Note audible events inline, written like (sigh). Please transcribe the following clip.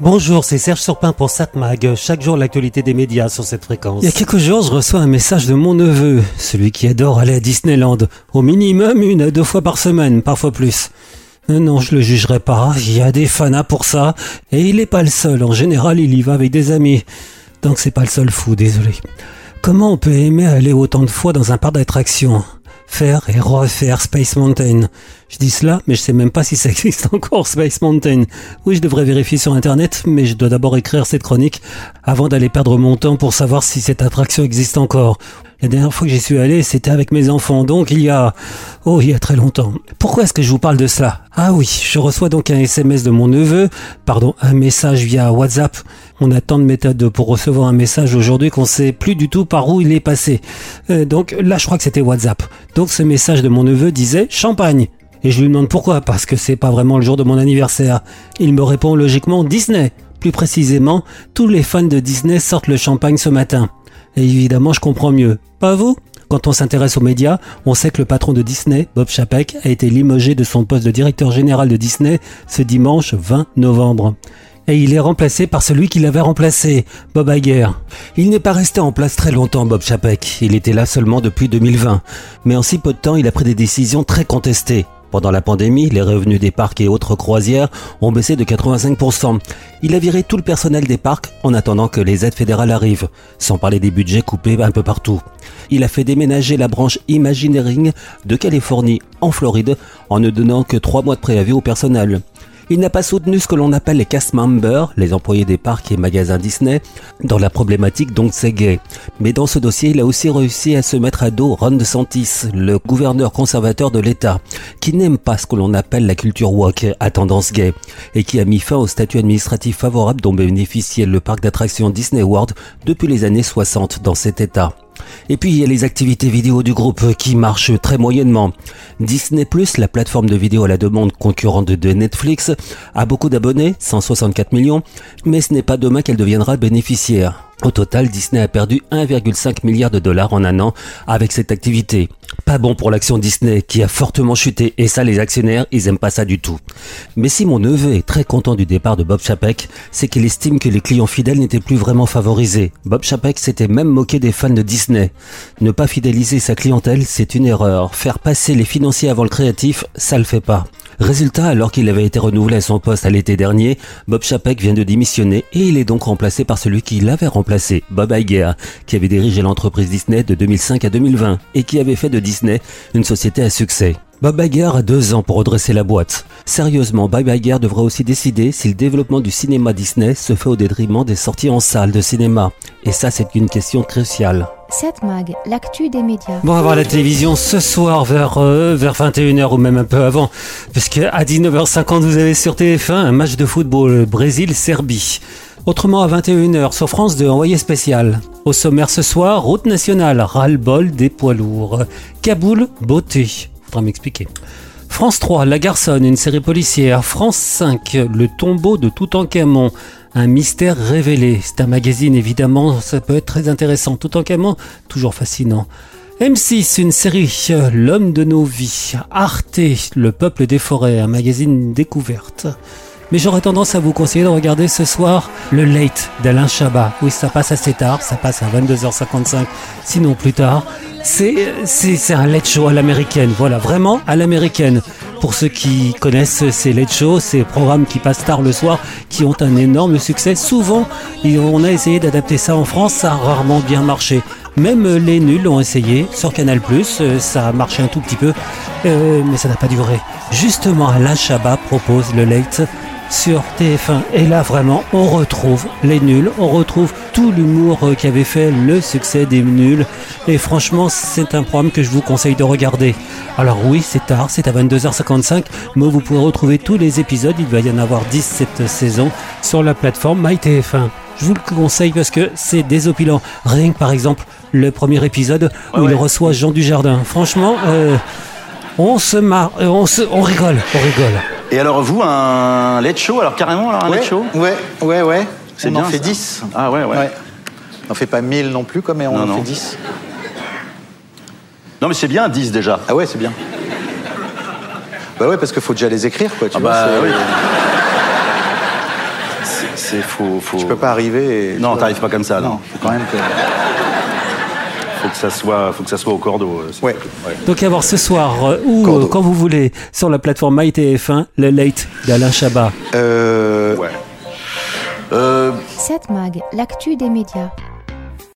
Bonjour, c'est Serge Surpin pour SatMag. Chaque jour, l'actualité des médias sur cette fréquence. Il y a quelques jours, je reçois un message de mon neveu, celui qui adore aller à Disneyland. Au minimum, une à deux fois par semaine, parfois plus. Euh, Non, je le jugerai pas. Il y a des fanas pour ça. Et il est pas le seul. En général, il y va avec des amis. Donc c'est pas le seul fou, désolé. Comment on peut aimer aller autant de fois dans un parc d'attractions? Faire et refaire Space Mountain. Je dis cela, mais je sais même pas si ça (laughs) existe encore, Space Mountain. Oui, je devrais vérifier sur Internet, mais je dois d'abord écrire cette chronique avant d'aller perdre mon temps pour savoir si cette attraction existe encore. La dernière fois que j'y suis allé, c'était avec mes enfants, donc il y a... Oh, il y a très longtemps. Pourquoi est-ce que je vous parle de cela? Ah oui, je reçois donc un SMS de mon neveu, pardon, un message via WhatsApp. On a tant de méthodes pour recevoir un message aujourd'hui qu'on sait plus du tout par où il est passé. Euh, donc là, je crois que c'était WhatsApp. Donc ce message de mon neveu disait champagne. Et je lui demande pourquoi, parce que c'est pas vraiment le jour de mon anniversaire. Il me répond logiquement Disney. Plus précisément, tous les fans de Disney sortent le champagne ce matin. Et évidemment, je comprends mieux. Pas vous? Quand on s'intéresse aux médias, on sait que le patron de Disney, Bob Chapek, a été limogé de son poste de directeur général de Disney ce dimanche 20 novembre. Et il est remplacé par celui qui l'avait remplacé, Bob Iger. Il n'est pas resté en place très longtemps, Bob Chapek. Il était là seulement depuis 2020. Mais en si peu de temps, il a pris des décisions très contestées. Pendant la pandémie, les revenus des parcs et autres croisières ont baissé de 85%. Il a viré tout le personnel des parcs en attendant que les aides fédérales arrivent, sans parler des budgets coupés un peu partout. Il a fait déménager la branche Imagineering de Californie en Floride en ne donnant que trois mois de préavis au personnel. Il n'a pas soutenu ce que l'on appelle les cast members, les employés des parcs et magasins Disney, dans la problématique donc c'est gay. Mais dans ce dossier, il a aussi réussi à se mettre à dos Ron DeSantis, le gouverneur conservateur de l'État, qui n'aime pas ce que l'on appelle la culture woke à tendance gay, et qui a mis fin au statut administratif favorable dont bénéficiait le parc d'attractions Disney World depuis les années 60 dans cet État. Et puis il y a les activités vidéo du groupe qui marchent très moyennement. Disney+, la plateforme de vidéo à la demande concurrente de Netflix, a beaucoup d'abonnés, 164 millions, mais ce n'est pas demain qu'elle deviendra bénéficiaire. Au total, Disney a perdu 1,5 milliard de dollars en un an avec cette activité. Pas bon pour l'action Disney qui a fortement chuté et ça les actionnaires ils aiment pas ça du tout. Mais si mon neveu est très content du départ de Bob Chapek, c'est qu'il estime que les clients fidèles n'étaient plus vraiment favorisés. Bob Chapek s'était même moqué des fans de Disney. Ne pas fidéliser sa clientèle, c'est une erreur. Faire passer les financiers avant le créatif, ça le fait pas. Résultat, alors qu'il avait été renouvelé à son poste à l'été dernier, Bob Chapek vient de démissionner et il est donc remplacé par celui qui l'avait remplacé, Bob Iger, qui avait dirigé l'entreprise Disney de 2005 à 2020 et qui avait fait de Disney une société à succès. Bob Iger a deux ans pour redresser la boîte. Sérieusement, Bob Iger devrait aussi décider si le développement du cinéma Disney se fait au détriment des sorties en salle de cinéma. Et ça, c'est une question cruciale. 7 Mag, l'actu des médias. Bon, on va voir la télévision ce soir vers, euh, vers 21h ou même un peu avant. Parce qu'à 19h50, vous avez sur TF1 un match de football Brésil-Serbie. Autrement, à 21h, sur France 2, envoyé spécial. Au sommaire ce soir, route nationale, ras-le-bol des poids lourds. Kaboul, beauté. Faudra m'expliquer. France 3, La Garçonne, une série policière. France 5, Le tombeau de Toutankhamon. Un mystère révélé. C'est un magazine, évidemment, ça peut être très intéressant. Toutankhamon, toujours fascinant. M6, une série, L'homme de nos vies. Arte, Le peuple des forêts, un magazine découverte. Mais j'aurais tendance à vous conseiller de regarder ce soir le Late d'Alain Chabat. Oui, ça passe assez tard, ça passe à 22h55, sinon plus tard. C'est, un late show à l'américaine, voilà, vraiment à l'américaine. Pour ceux qui connaissent ces late shows, ces programmes qui passent tard le soir, qui ont un énorme succès, souvent, on a essayé d'adapter ça en France, ça a rarement bien marché. Même les nuls ont essayé sur Canal+, euh, ça a marché un tout petit peu, euh, mais ça n'a pas duré. Justement, Alain Chabat propose le late sur TF1. Et là, vraiment, on retrouve les nuls, on retrouve tout l'humour euh, qui avait fait le succès des nuls. Et franchement, c'est un programme que je vous conseille de regarder. Alors oui, c'est tard, c'est à 22h55, mais vous pouvez retrouver tous les épisodes, il va y en avoir 10 cette saison, sur la plateforme MyTF1. Je vous le conseille parce que c'est désopilant. Rien que par exemple, le premier épisode où il reçoit Jean Dujardin. Franchement, euh, on se marre, euh, on, se, on rigole, on rigole. Et alors vous, un late show, alors carrément alors, un ouais, late show Ouais, ouais, ouais. C'est On bien, en fait ça. 10. Ah ouais, ouais. Ouais. On en fait pas 1000 non plus, quoi, mais on Non, en non. fait 10. Non mais c'est bien, 10 déjà. Ah ouais, c'est bien. Bah ouais, parce qu'il faut déjà les écrire, quoi. Tu Ah vois, bah c'est- oui. c'est- c'est faut, faut. Je peux pas arriver et... Non, t'arrives pas comme ça, non. Non, faut quand même que... Faut que ça soit, faut que ça soit au cordeau. euh, Ouais. Donc à voir ce soir euh, ou euh, quand vous voulez sur la plateforme MyTF1, le Late d'Alain Chabat. Euh... Ouais. Euh, 7 Mag, l'actu des médias.